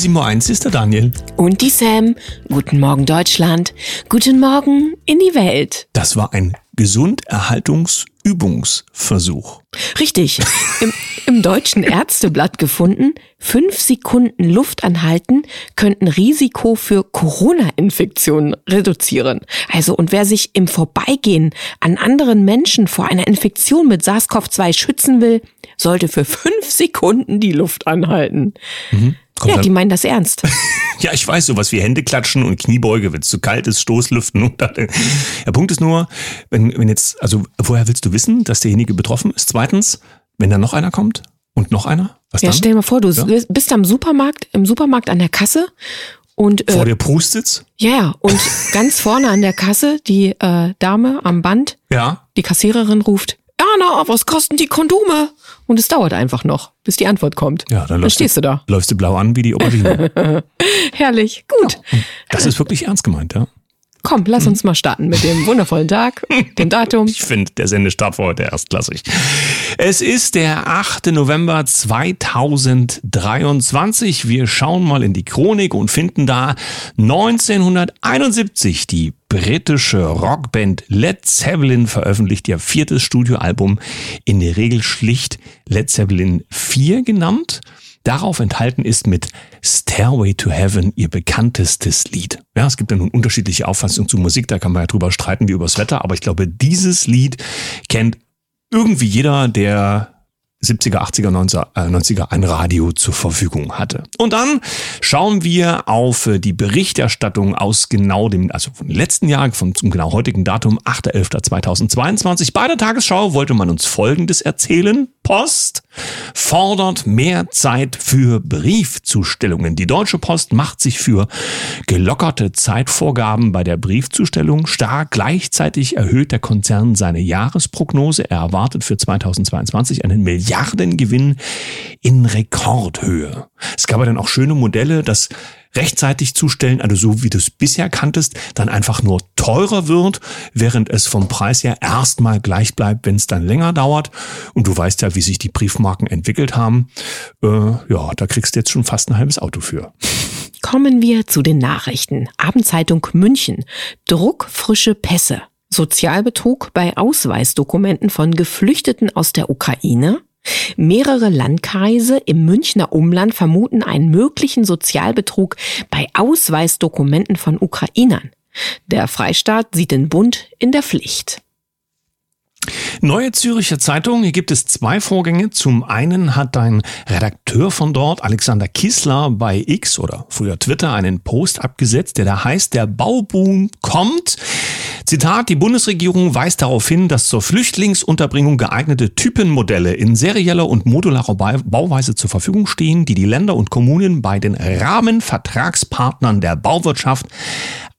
Guten Morgen, 7.01 Uhr ist der Daniel. Und die Sam. Guten Morgen, Deutschland. Guten Morgen in die Welt. Das war ein Gesunderhaltungsübungsversuch. Richtig. Im, Im deutschen Ärzteblatt gefunden, fünf Sekunden Luft anhalten könnten Risiko für Corona-Infektionen reduzieren. Also, und wer sich im Vorbeigehen an anderen Menschen vor einer Infektion mit SARS-CoV-2 schützen will, sollte für fünf Sekunden die Luft anhalten. Mhm. Ja, die meinen das ernst. Ja, ich weiß, sowas wie Hände klatschen und Kniebeuge, wenn es zu kalt ist, Stoßlüften. Der Punkt ist nur, wenn, wenn jetzt, also woher willst du wissen, dass derjenige betroffen ist? Zweitens, wenn da noch einer kommt und noch einer, was ja, dann? stell dir mal vor, du ja? bist am Supermarkt, im Supermarkt an der Kasse und äh, vor der Prustsitz? Ja, ja. Und ganz vorne an der Kasse die äh, Dame am Band, ja. die Kassiererin ruft, Erna, was kosten die Kondome? Und es dauert einfach noch, bis die Antwort kommt. Ja, dann, dann stehst du, du da. Läufst du blau an wie die Aubergine. Herrlich, gut. Ja, das ist wirklich ernst gemeint, ja. Komm, lass uns mal starten mit dem wundervollen Tag, dem Datum. Ich finde, der Sendestart war heute erstklassig. Es ist der 8. November 2023. Wir schauen mal in die Chronik und finden da 1971 die britische Rockband Led Zeppelin veröffentlicht ihr viertes Studioalbum, in der Regel schlicht Led Zeppelin 4 genannt. Darauf enthalten ist mit Stairway to Heaven ihr bekanntestes Lied. Ja, es gibt ja nun unterschiedliche Auffassungen zu Musik, da kann man ja drüber streiten wie übers Wetter, aber ich glaube, dieses Lied kennt irgendwie jeder, der 70er, 80er, 90er, 90er ein Radio zur Verfügung hatte. Und dann schauen wir auf die Berichterstattung aus genau dem, also vom letzten Jahr, vom zum genau heutigen Datum, 8.11.2022. Bei der Tagesschau wollte man uns Folgendes erzählen. Post fordert mehr Zeit für Briefzustellungen. Die Deutsche Post macht sich für gelockerte Zeitvorgaben bei der Briefzustellung stark. Gleichzeitig erhöht der Konzern seine Jahresprognose. Er erwartet für 2022 einen Milliardengewinn in Rekordhöhe. Es gab aber dann auch schöne Modelle, dass rechtzeitig zustellen, also so wie du es bisher kanntest, dann einfach nur teurer wird, während es vom Preis her erstmal gleich bleibt, wenn es dann länger dauert. Und du weißt ja, wie sich die Briefmarken entwickelt haben. Äh, ja, da kriegst du jetzt schon fast ein halbes Auto für. Kommen wir zu den Nachrichten. Abendzeitung München. Druckfrische Pässe. Sozialbetrug bei Ausweisdokumenten von Geflüchteten aus der Ukraine. Mehrere Landkreise im Münchner Umland vermuten einen möglichen Sozialbetrug bei Ausweisdokumenten von Ukrainern. Der Freistaat sieht den Bund in der Pflicht. Neue Züricher Zeitung, hier gibt es zwei Vorgänge. Zum einen hat ein Redakteur von dort, Alexander Kissler, bei X oder früher Twitter einen Post abgesetzt, der da heißt, der Bauboom kommt. Zitat, die Bundesregierung weist darauf hin, dass zur Flüchtlingsunterbringung geeignete Typenmodelle in serieller und modularer Bauweise zur Verfügung stehen, die die Länder und Kommunen bei den Rahmenvertragspartnern der Bauwirtschaft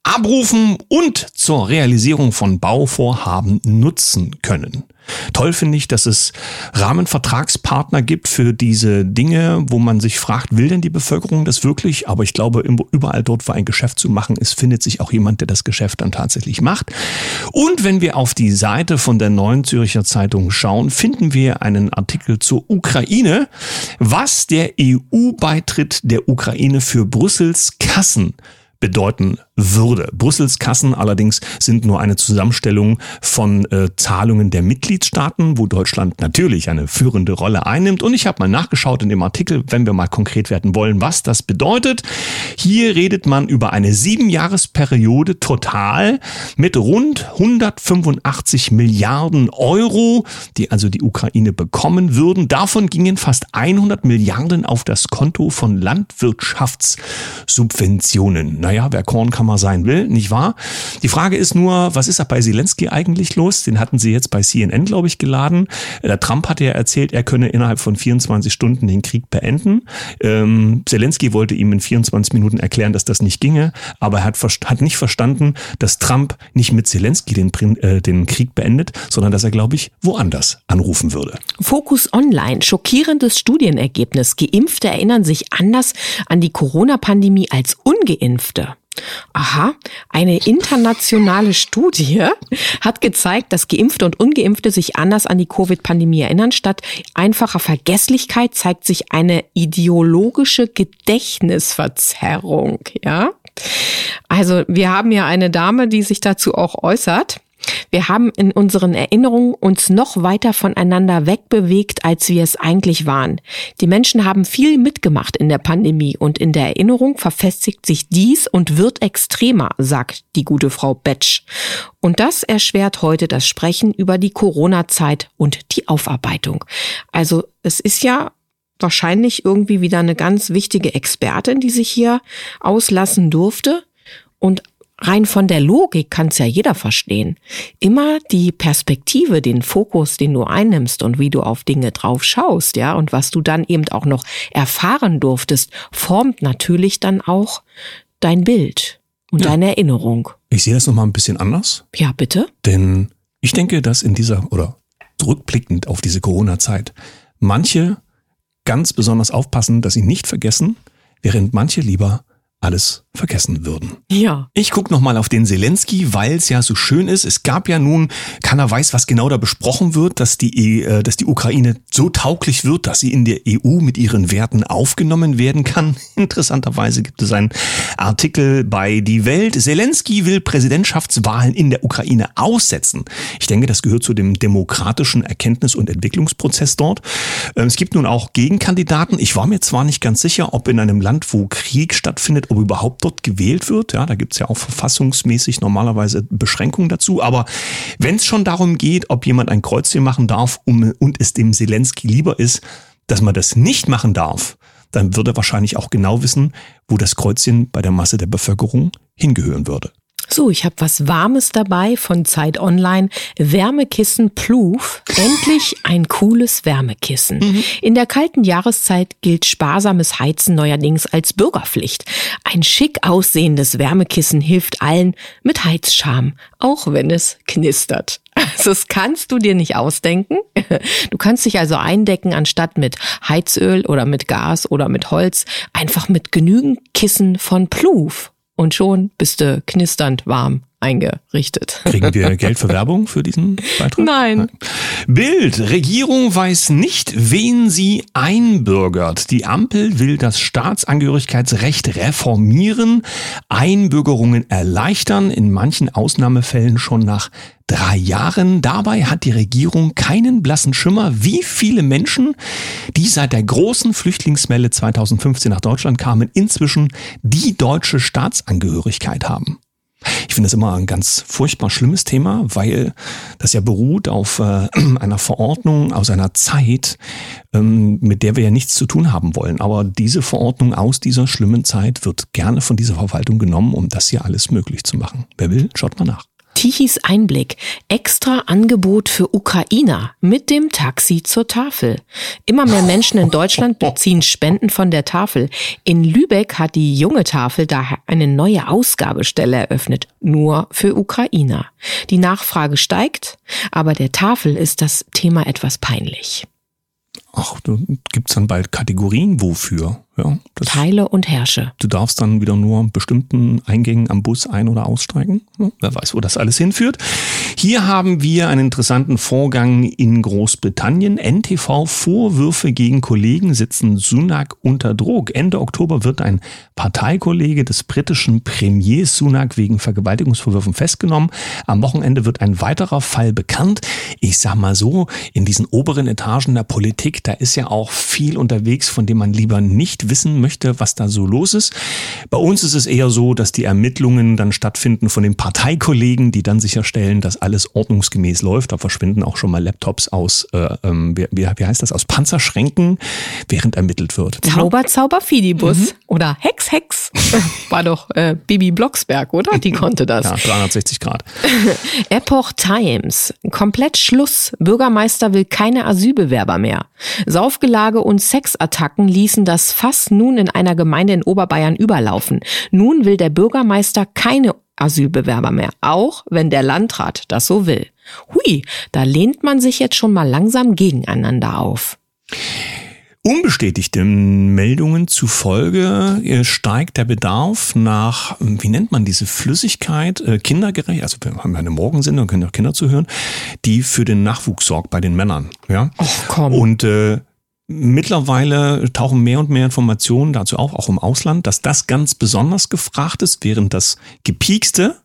abrufen und zur Realisierung von Bauvorhaben nutzen können. Toll finde ich, dass es Rahmenvertragspartner gibt für diese Dinge, wo man sich fragt, will denn die Bevölkerung das wirklich? Aber ich glaube, überall dort, wo ein Geschäft zu machen ist, findet sich auch jemand, der das Geschäft dann tatsächlich macht. Und wenn wir auf die Seite von der Neuen Zürcher Zeitung schauen, finden wir einen Artikel zur Ukraine, was der EU-Beitritt der Ukraine für Brüssels Kassen bedeuten würde. Brüssels Kassen allerdings sind nur eine Zusammenstellung von äh, Zahlungen der Mitgliedstaaten, wo Deutschland natürlich eine führende Rolle einnimmt. Und ich habe mal nachgeschaut in dem Artikel, wenn wir mal konkret werden wollen, was das bedeutet. Hier redet man über eine siebenjahresperiode total mit rund 185 Milliarden Euro, die also die Ukraine bekommen würden. Davon gingen fast 100 Milliarden auf das Konto von Landwirtschaftssubventionen. Naja, wer Korn kann man sein will, nicht wahr? Die Frage ist nur, was ist da bei Zelensky eigentlich los? Den hatten sie jetzt bei CNN, glaube ich, geladen. Der Trump hatte ja erzählt, er könne innerhalb von 24 Stunden den Krieg beenden. Ähm, Zelensky wollte ihm in 24 Minuten erklären, dass das nicht ginge, aber er hat, hat nicht verstanden, dass Trump nicht mit Zelensky den, äh, den Krieg beendet, sondern dass er, glaube ich, woanders anrufen würde. Fokus Online, schockierendes Studienergebnis. Geimpfte erinnern sich anders an die Corona-Pandemie als Ungeimpfte. Aha, eine internationale Studie hat gezeigt, dass Geimpfte und Ungeimpfte sich anders an die Covid-Pandemie erinnern. Statt einfacher Vergesslichkeit zeigt sich eine ideologische Gedächtnisverzerrung, ja? Also, wir haben ja eine Dame, die sich dazu auch äußert. Wir haben in unseren Erinnerungen uns noch weiter voneinander wegbewegt, als wir es eigentlich waren. Die Menschen haben viel mitgemacht in der Pandemie und in der Erinnerung verfestigt sich dies und wird extremer, sagt die gute Frau Betsch. Und das erschwert heute das Sprechen über die Corona-Zeit und die Aufarbeitung. Also es ist ja wahrscheinlich irgendwie wieder eine ganz wichtige Expertin, die sich hier auslassen durfte. Und rein von der Logik kann es ja jeder verstehen. Immer die Perspektive, den Fokus, den du einnimmst und wie du auf Dinge drauf schaust, ja, und was du dann eben auch noch erfahren durftest, formt natürlich dann auch dein Bild und ja. deine Erinnerung. Ich sehe das nochmal ein bisschen anders. Ja, bitte. Denn ich denke, dass in dieser oder rückblickend auf diese Corona-Zeit manche ganz besonders aufpassen, dass sie nicht vergessen, während manche lieber alles vergessen würden. Ja. Ich guck noch mal auf den Zelensky, weil es ja so schön ist. Es gab ja nun, keiner weiß, was genau da besprochen wird, dass die, äh, dass die Ukraine so tauglich wird, dass sie in der EU mit ihren Werten aufgenommen werden kann. Interessanterweise gibt es einen Artikel bei Die Welt. Zelensky will Präsidentschaftswahlen in der Ukraine aussetzen. Ich denke, das gehört zu dem demokratischen Erkenntnis- und Entwicklungsprozess dort. Ähm, es gibt nun auch Gegenkandidaten. Ich war mir zwar nicht ganz sicher, ob in einem Land, wo Krieg stattfindet, ob überhaupt dort gewählt wird. Ja, da gibt's ja auch verfassungsmäßig normalerweise Beschränkungen dazu. Aber wenn es schon darum geht, ob jemand ein Kreuzchen machen darf um, und es dem Zelensky lieber ist, dass man das nicht machen darf, dann würde er wahrscheinlich auch genau wissen, wo das Kreuzchen bei der Masse der Bevölkerung hingehören würde. So, ich habe was Warmes dabei von Zeit Online. Wärmekissen Pluf. Endlich ein cooles Wärmekissen. Mhm. In der kalten Jahreszeit gilt sparsames Heizen neuerdings als Bürgerpflicht. Ein schick aussehendes Wärmekissen hilft allen mit Heizscham, auch wenn es knistert. Also das kannst du dir nicht ausdenken. Du kannst dich also eindecken, anstatt mit Heizöl oder mit Gas oder mit Holz, einfach mit genügend Kissen von Pluf und schon bist du knisternd warm eingerichtet. Kriegen wir Geld für Werbung für diesen Beitrag? Nein. Bild. Regierung weiß nicht, wen sie einbürgert. Die Ampel will das Staatsangehörigkeitsrecht reformieren, Einbürgerungen erleichtern, in manchen Ausnahmefällen schon nach drei Jahren. Dabei hat die Regierung keinen blassen Schimmer, wie viele Menschen, die seit der großen Flüchtlingswelle 2015 nach Deutschland kamen, inzwischen die deutsche Staatsangehörigkeit haben. Ich finde das immer ein ganz furchtbar schlimmes Thema, weil das ja beruht auf äh, einer Verordnung aus einer Zeit, ähm, mit der wir ja nichts zu tun haben wollen. Aber diese Verordnung aus dieser schlimmen Zeit wird gerne von dieser Verwaltung genommen, um das hier alles möglich zu machen. Wer will, schaut mal nach. Tichys Einblick. Extra Angebot für Ukrainer mit dem Taxi zur Tafel. Immer mehr Menschen in Deutschland beziehen Spenden von der Tafel. In Lübeck hat die junge Tafel daher eine neue Ausgabestelle eröffnet, nur für Ukrainer. Die Nachfrage steigt, aber der Tafel ist das Thema etwas peinlich. Ach, da gibt's dann bald Kategorien wofür. Ja, Teile und Herrsche. Du darfst dann wieder nur bestimmten Eingängen am Bus ein- oder aussteigen. Ja, wer weiß, wo das alles hinführt. Hier haben wir einen interessanten Vorgang in Großbritannien. NTV Vorwürfe gegen Kollegen sitzen Sunak unter Druck. Ende Oktober wird ein Parteikollege des britischen Premiers Sunak wegen Vergewaltigungsvorwürfen festgenommen. Am Wochenende wird ein weiterer Fall bekannt. Ich sag mal so, in diesen oberen Etagen der Politik, da ist ja auch viel unterwegs, von dem man lieber nicht nicht wissen möchte, was da so los ist. Bei uns ist es eher so, dass die Ermittlungen dann stattfinden von den Parteikollegen, die dann sicherstellen, dass alles ordnungsgemäß läuft. Da verschwinden auch schon mal Laptops aus, äh, ähm, wie, wie, heißt das, aus Panzerschränken, während ermittelt wird. Zauber, Zauber, Fidibus. Mhm. Oder Hex, Hex. War doch äh, Bibi Blocksberg, oder? Die konnte das. Ja, 360 Grad. Epoch Times. Komplett Schluss. Bürgermeister will keine Asylbewerber mehr. Saufgelage und Sexattacken ließen das Fass Fass nun in einer Gemeinde in Oberbayern überlaufen. Nun will der Bürgermeister keine Asylbewerber mehr, auch wenn der Landrat das so will. Hui, da lehnt man sich jetzt schon mal langsam gegeneinander auf. Unbestätigten Meldungen zufolge äh, steigt der Bedarf nach, wie nennt man diese Flüssigkeit, äh, kindergerecht, also wir haben eine Morgensendung, können auch Kinder zuhören, die für den Nachwuchs sorgt bei den Männern. Ja? Ach komm. Und äh, mittlerweile tauchen mehr und mehr Informationen dazu auf, auch im Ausland, dass das ganz besonders gefragt ist, während das gepiekste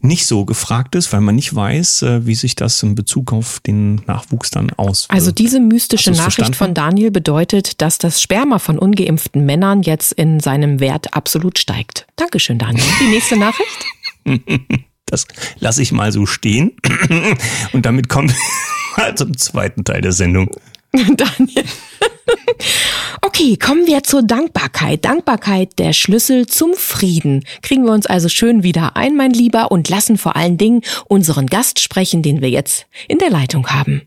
nicht so gefragt ist, weil man nicht weiß, äh, wie sich das in Bezug auf den Nachwuchs dann auswirkt. Also diese mystische Nachricht verstanden? von Daniel bedeutet, dass das Sperma von ungeimpften Männern jetzt in seinem Wert absolut steigt. Dankeschön, Daniel. Die nächste Nachricht? Das lasse ich mal so stehen. Und damit kommt wir zum zweiten Teil der Sendung. Daniel. Okay, kommen wir zur Dankbarkeit. Dankbarkeit, der Schlüssel zum Frieden. Kriegen wir uns also schön wieder ein, mein Lieber, und lassen vor allen Dingen unseren Gast sprechen, den wir jetzt in der Leitung haben.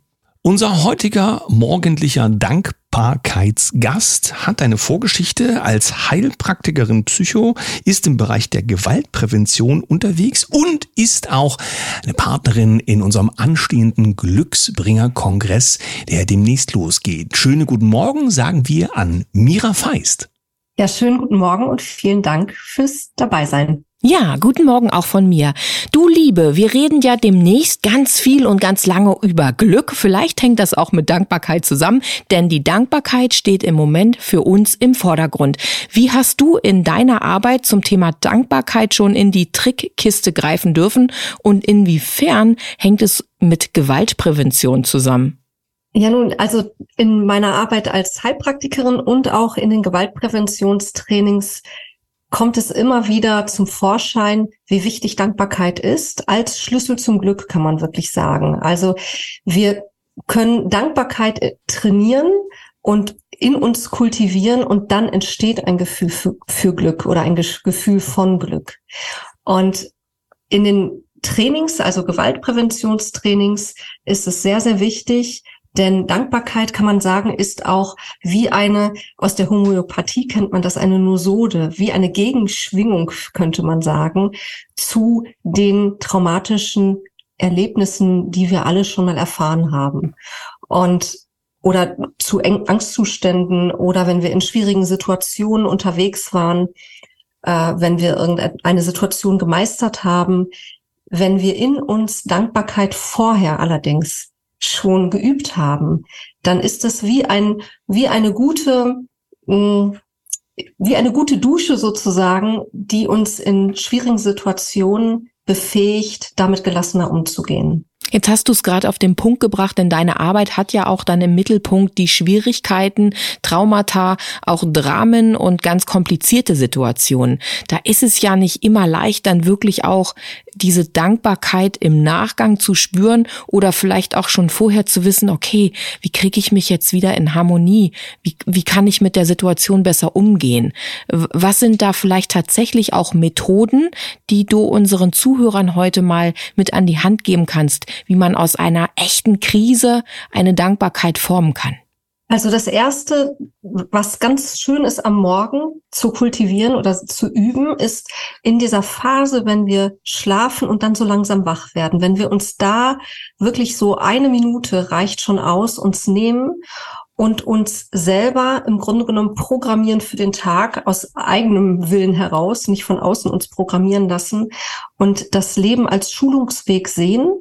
Unser heutiger morgendlicher Dankbarkeitsgast hat eine Vorgeschichte als Heilpraktikerin Psycho, ist im Bereich der Gewaltprävention unterwegs und ist auch eine Partnerin in unserem anstehenden Glücksbringer-Kongress, der demnächst losgeht. Schöne guten Morgen sagen wir an Mira Feist. Ja, schönen guten Morgen und vielen Dank fürs Dabeisein. Ja, guten Morgen auch von mir. Du Liebe, wir reden ja demnächst ganz viel und ganz lange über Glück. Vielleicht hängt das auch mit Dankbarkeit zusammen, denn die Dankbarkeit steht im Moment für uns im Vordergrund. Wie hast du in deiner Arbeit zum Thema Dankbarkeit schon in die Trickkiste greifen dürfen und inwiefern hängt es mit Gewaltprävention zusammen? Ja, nun, also in meiner Arbeit als Heilpraktikerin und auch in den Gewaltpräventionstrainings kommt es immer wieder zum Vorschein, wie wichtig Dankbarkeit ist. Als Schlüssel zum Glück kann man wirklich sagen. Also wir können Dankbarkeit äh, trainieren und in uns kultivieren und dann entsteht ein Gefühl für, für Glück oder ein Gefühl von Glück. Und in den Trainings, also Gewaltpräventionstrainings, ist es sehr, sehr wichtig, denn Dankbarkeit kann man sagen, ist auch wie eine, aus der Homöopathie kennt man das, eine Nosode, wie eine Gegenschwingung, könnte man sagen, zu den traumatischen Erlebnissen, die wir alle schon mal erfahren haben. Und oder zu Angstzuständen oder wenn wir in schwierigen Situationen unterwegs waren, äh, wenn wir irgendeine Situation gemeistert haben, wenn wir in uns Dankbarkeit vorher allerdings schon geübt haben, dann ist das wie ein, wie eine gute, mm, wie eine gute Dusche sozusagen, die uns in schwierigen Situationen befähigt, damit gelassener umzugehen. Jetzt hast du es gerade auf den Punkt gebracht, denn deine Arbeit hat ja auch dann im Mittelpunkt die Schwierigkeiten, Traumata, auch Dramen und ganz komplizierte Situationen. Da ist es ja nicht immer leicht, dann wirklich auch diese Dankbarkeit im Nachgang zu spüren oder vielleicht auch schon vorher zu wissen, okay, wie kriege ich mich jetzt wieder in Harmonie? Wie, wie kann ich mit der Situation besser umgehen? Was sind da vielleicht tatsächlich auch Methoden, die du unseren Zuhörern heute mal mit an die Hand geben kannst, wie man aus einer echten Krise eine Dankbarkeit formen kann? Also das erste, was ganz schön ist am Morgen zu kultivieren oder zu üben, ist in dieser Phase, wenn wir schlafen und dann so langsam wach werden. Wenn wir uns da wirklich so eine Minute reicht schon aus, uns nehmen und uns selber im Grunde genommen programmieren für den Tag aus eigenem Willen heraus, nicht von außen uns programmieren lassen und das Leben als Schulungsweg sehen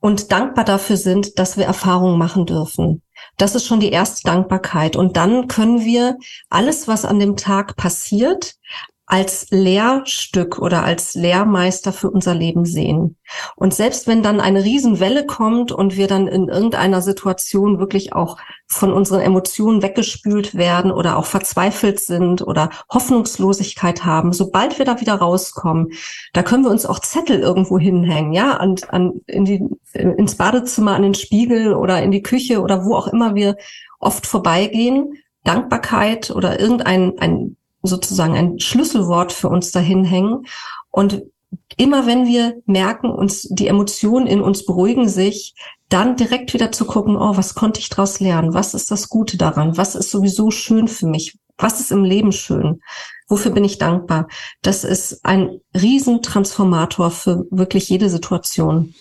und dankbar dafür sind, dass wir Erfahrungen machen dürfen. Das ist schon die erste Dankbarkeit. Und dann können wir alles, was an dem Tag passiert, als Lehrstück oder als Lehrmeister für unser Leben sehen. Und selbst wenn dann eine Riesenwelle kommt und wir dann in irgendeiner Situation wirklich auch von unseren Emotionen weggespült werden oder auch verzweifelt sind oder Hoffnungslosigkeit haben, sobald wir da wieder rauskommen, da können wir uns auch Zettel irgendwo hinhängen, ja, an, an, in die, ins Badezimmer, an den Spiegel oder in die Küche oder wo auch immer wir oft vorbeigehen. Dankbarkeit oder irgendein ein sozusagen ein Schlüsselwort für uns dahin hängen. Und immer wenn wir merken, uns die Emotionen in uns beruhigen sich, dann direkt wieder zu gucken, oh, was konnte ich daraus lernen? Was ist das Gute daran? Was ist sowieso schön für mich? Was ist im Leben schön? Wofür bin ich dankbar? Das ist ein Riesentransformator für wirklich jede Situation.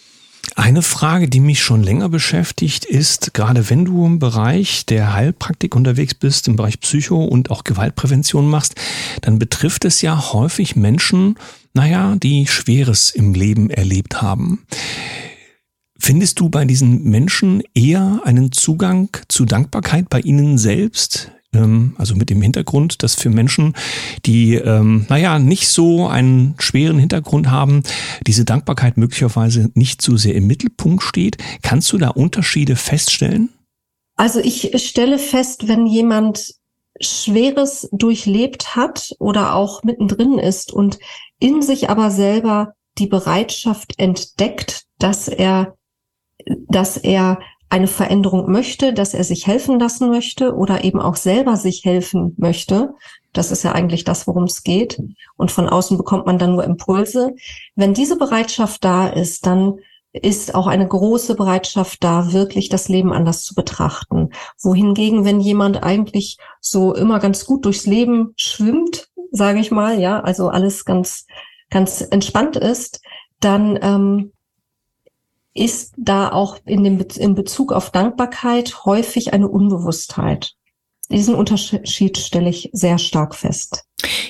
Eine Frage, die mich schon länger beschäftigt, ist, gerade wenn du im Bereich der Heilpraktik unterwegs bist, im Bereich Psycho und auch Gewaltprävention machst, dann betrifft es ja häufig Menschen, naja, die Schweres im Leben erlebt haben. Findest du bei diesen Menschen eher einen Zugang zu Dankbarkeit bei ihnen selbst? Ähm, also mit dem Hintergrund, dass für Menschen, die, ähm, naja, nicht so einen schweren Hintergrund haben, diese Dankbarkeit möglicherweise nicht so sehr im Mittelpunkt steht. Kannst du da Unterschiede feststellen? Also ich stelle fest, wenn jemand Schweres durchlebt hat oder auch mittendrin ist und in sich aber selber die Bereitschaft entdeckt, dass er, dass er eine Veränderung möchte, dass er sich helfen lassen möchte oder eben auch selber sich helfen möchte. Das ist ja eigentlich das, worum es geht. Und von außen bekommt man dann nur Impulse. Wenn diese Bereitschaft da ist, dann ist auch eine große Bereitschaft da, wirklich das Leben anders zu betrachten. Wohingegen, wenn jemand eigentlich so immer ganz gut durchs Leben schwimmt, sage ich mal, ja, also alles ganz, ganz entspannt ist, dann ähm, ist da auch in dem in Bezug auf Dankbarkeit häufig eine Unbewusstheit. Diesen Unterschied stelle ich sehr stark fest.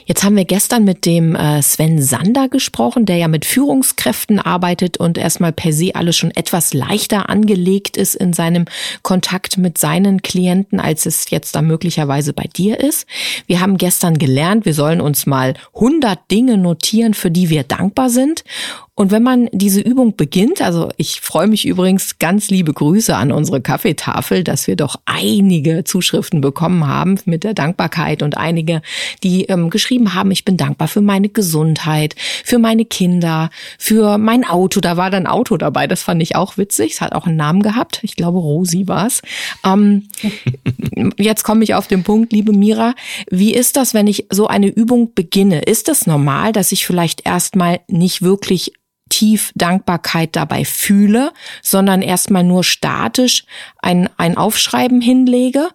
Jetzt haben wir gestern mit dem äh, Sven Sander gesprochen, der ja mit Führungskräften arbeitet und erstmal per se alles schon etwas leichter angelegt ist in seinem Kontakt mit seinen Klienten, als es jetzt da möglicherweise bei dir ist. Wir haben gestern gelernt, wir sollen uns mal 100 Dinge notieren, für die wir dankbar sind. Und wenn man diese Übung beginnt, also ich freue mich übrigens ganz liebe Grüße an unsere Kaffeetafel, dass wir doch einige Zuschriften bekommen haben mit der Dankbarkeit und einige, die ähm, geschrieben haben, ich bin dankbar für meine Gesundheit, für meine Kinder, für mein Auto. Da war dann Auto dabei, das fand ich auch witzig. Es hat auch einen Namen gehabt. Ich glaube, Rosi war es. Ähm, jetzt komme ich auf den Punkt, liebe Mira. Wie ist das, wenn ich so eine Übung beginne? Ist es normal, dass ich vielleicht erstmal nicht wirklich tief Dankbarkeit dabei fühle, sondern erstmal nur statisch ein, ein Aufschreiben hinlege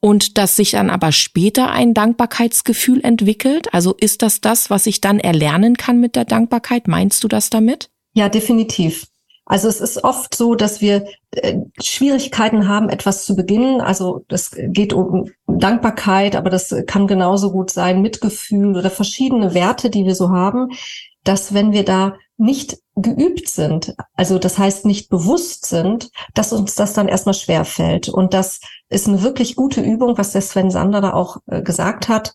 und dass sich dann aber später ein Dankbarkeitsgefühl entwickelt? Also ist das das, was ich dann erlernen kann mit der Dankbarkeit? Meinst du das damit? Ja, definitiv. Also es ist oft so, dass wir äh, Schwierigkeiten haben, etwas zu beginnen. Also das geht um Dankbarkeit, aber das kann genauso gut sein Mitgefühl oder verschiedene Werte, die wir so haben, dass wenn wir da nicht geübt sind, also das heißt nicht bewusst sind, dass uns das dann erstmal schwer fällt. Und das ist eine wirklich gute Übung, was der Sven Sander da auch äh, gesagt hat.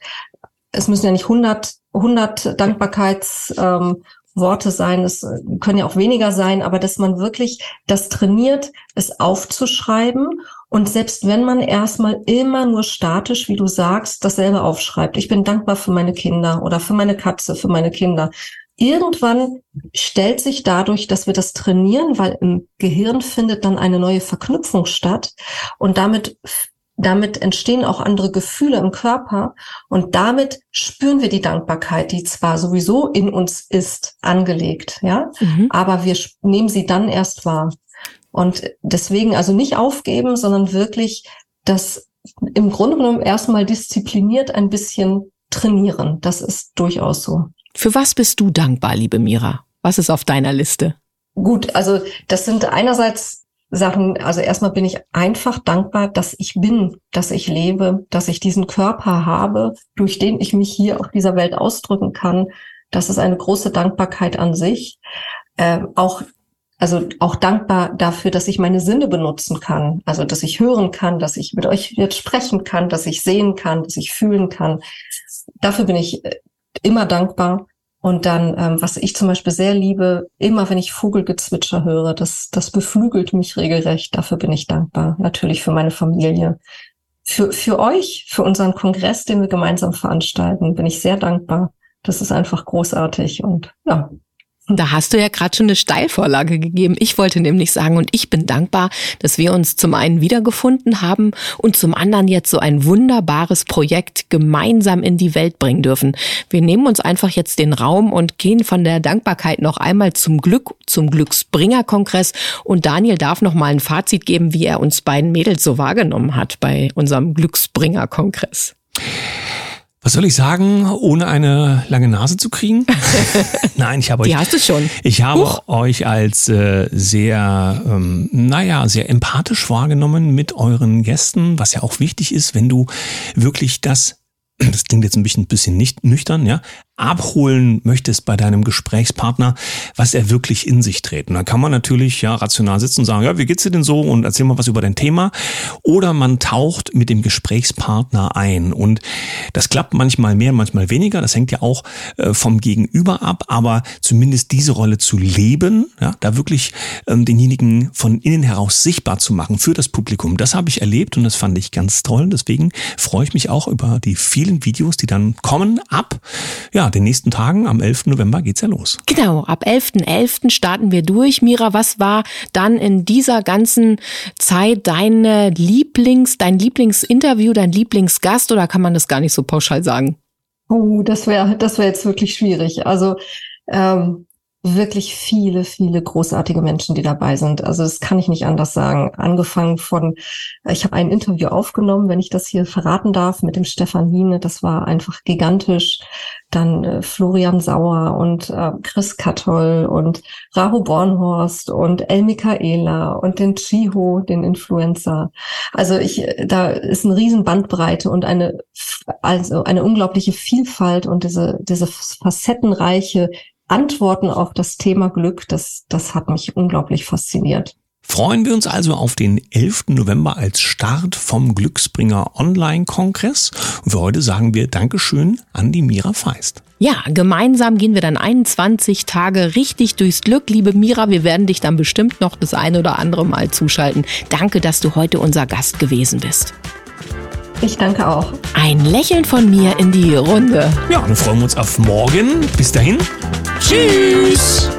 Es müssen ja nicht 100, 100 Dankbarkeitsworte ähm, sein, es äh, können ja auch weniger sein, aber dass man wirklich das trainiert, es aufzuschreiben und selbst wenn man erstmal immer nur statisch, wie du sagst, dasselbe aufschreibt. Ich bin dankbar für meine Kinder oder für meine Katze, für meine Kinder irgendwann stellt sich dadurch, dass wir das trainieren, weil im Gehirn findet dann eine neue Verknüpfung statt und damit damit entstehen auch andere Gefühle im Körper und damit spüren wir die Dankbarkeit, die zwar sowieso in uns ist, angelegt, ja, mhm. aber wir nehmen sie dann erst wahr. Und deswegen also nicht aufgeben, sondern wirklich das im Grunde genommen erstmal diszipliniert ein bisschen trainieren. Das ist durchaus so. Für was bist du dankbar, liebe Mira? Was ist auf deiner Liste? Gut, also das sind einerseits Sachen, also erstmal bin ich einfach dankbar, dass ich bin, dass ich lebe, dass ich diesen Körper habe, durch den ich mich hier auf dieser Welt ausdrücken kann. Das ist eine große Dankbarkeit an sich. Ähm, auch also auch dankbar dafür, dass ich meine Sinne benutzen kann, also dass ich hören kann, dass ich mit euch jetzt sprechen kann, dass ich sehen kann, dass ich fühlen kann. Dafür bin ich äh, immer dankbar. Und dann, ähm, was ich zum Beispiel sehr liebe, immer wenn ich Vogelgezwitscher höre, das, das beflügelt mich regelrecht. Dafür bin ich dankbar. Natürlich für meine Familie. Für, für euch, für unseren Kongress, den wir gemeinsam veranstalten, bin ich sehr dankbar. Das ist einfach großartig. Und ja, da hast du ja gerade schon eine Steilvorlage gegeben. Ich wollte nämlich sagen, und ich bin dankbar, dass wir uns zum einen wiedergefunden haben und zum anderen jetzt so ein wunderbares Projekt gemeinsam in die Welt bringen dürfen. Wir nehmen uns einfach jetzt den Raum und gehen von der Dankbarkeit noch einmal zum Glück, zum Glücksbringer-Kongress. Und Daniel darf noch mal ein Fazit geben, wie er uns beiden Mädels so wahrgenommen hat bei unserem Glücksbringer-Kongress. Was soll ich sagen, ohne eine lange Nase zu kriegen? Nein, ich habe euch. Die hast du schon. Ich habe Huch. euch als äh, sehr, ähm, naja, sehr empathisch wahrgenommen mit euren Gästen, was ja auch wichtig ist, wenn du wirklich das das klingt jetzt ein bisschen, bisschen nicht nüchtern, ja, abholen möchtest bei deinem Gesprächspartner, was er wirklich in sich trägt. Und da kann man natürlich ja rational sitzen und sagen, ja, wie geht's dir denn so und erzähl mal was über dein Thema. Oder man taucht mit dem Gesprächspartner ein. Und das klappt manchmal mehr, manchmal weniger. Das hängt ja auch äh, vom Gegenüber ab. Aber zumindest diese Rolle zu leben, ja, da wirklich ähm, denjenigen von innen heraus sichtbar zu machen für das Publikum, das habe ich erlebt und das fand ich ganz toll. Deswegen freue ich mich auch über die vielen Videos, die dann kommen ab. Ja, den nächsten Tagen, am 11. November geht's ja los. Genau, ab 11.11. .11. starten wir durch. Mira, was war dann in dieser ganzen Zeit deine Lieblings, dein Lieblingsinterview, dein Lieblingsgast oder kann man das gar nicht so pauschal sagen? Oh, das wäre das wäre jetzt wirklich schwierig. Also ähm, wirklich viele, viele großartige Menschen, die dabei sind. Also das kann ich nicht anders sagen. Angefangen von, ich habe ein Interview aufgenommen, wenn ich das hier verraten darf, mit dem Stefan Wiene. Das war einfach gigantisch. Dann äh, Florian Sauer und äh, Chris Kattoll und Rahu Bornhorst und El Michaela und den Chiho, den Influencer. Also ich, da ist eine riesen Bandbreite und eine, also eine unglaubliche Vielfalt und diese, diese facettenreiche Antworten auf das Thema Glück, das, das hat mich unglaublich fasziniert. Freuen wir uns also auf den 11. November als Start vom Glücksbringer Online-Kongress. Und für heute sagen wir Dankeschön an die Mira Feist. Ja, gemeinsam gehen wir dann 21 Tage richtig durchs Glück. Liebe Mira, wir werden dich dann bestimmt noch das eine oder andere Mal zuschalten. Danke, dass du heute unser Gast gewesen bist. Ich danke auch. Ein Lächeln von mir in die Runde. Ja, dann freuen wir uns auf morgen. Bis dahin. Tschüss.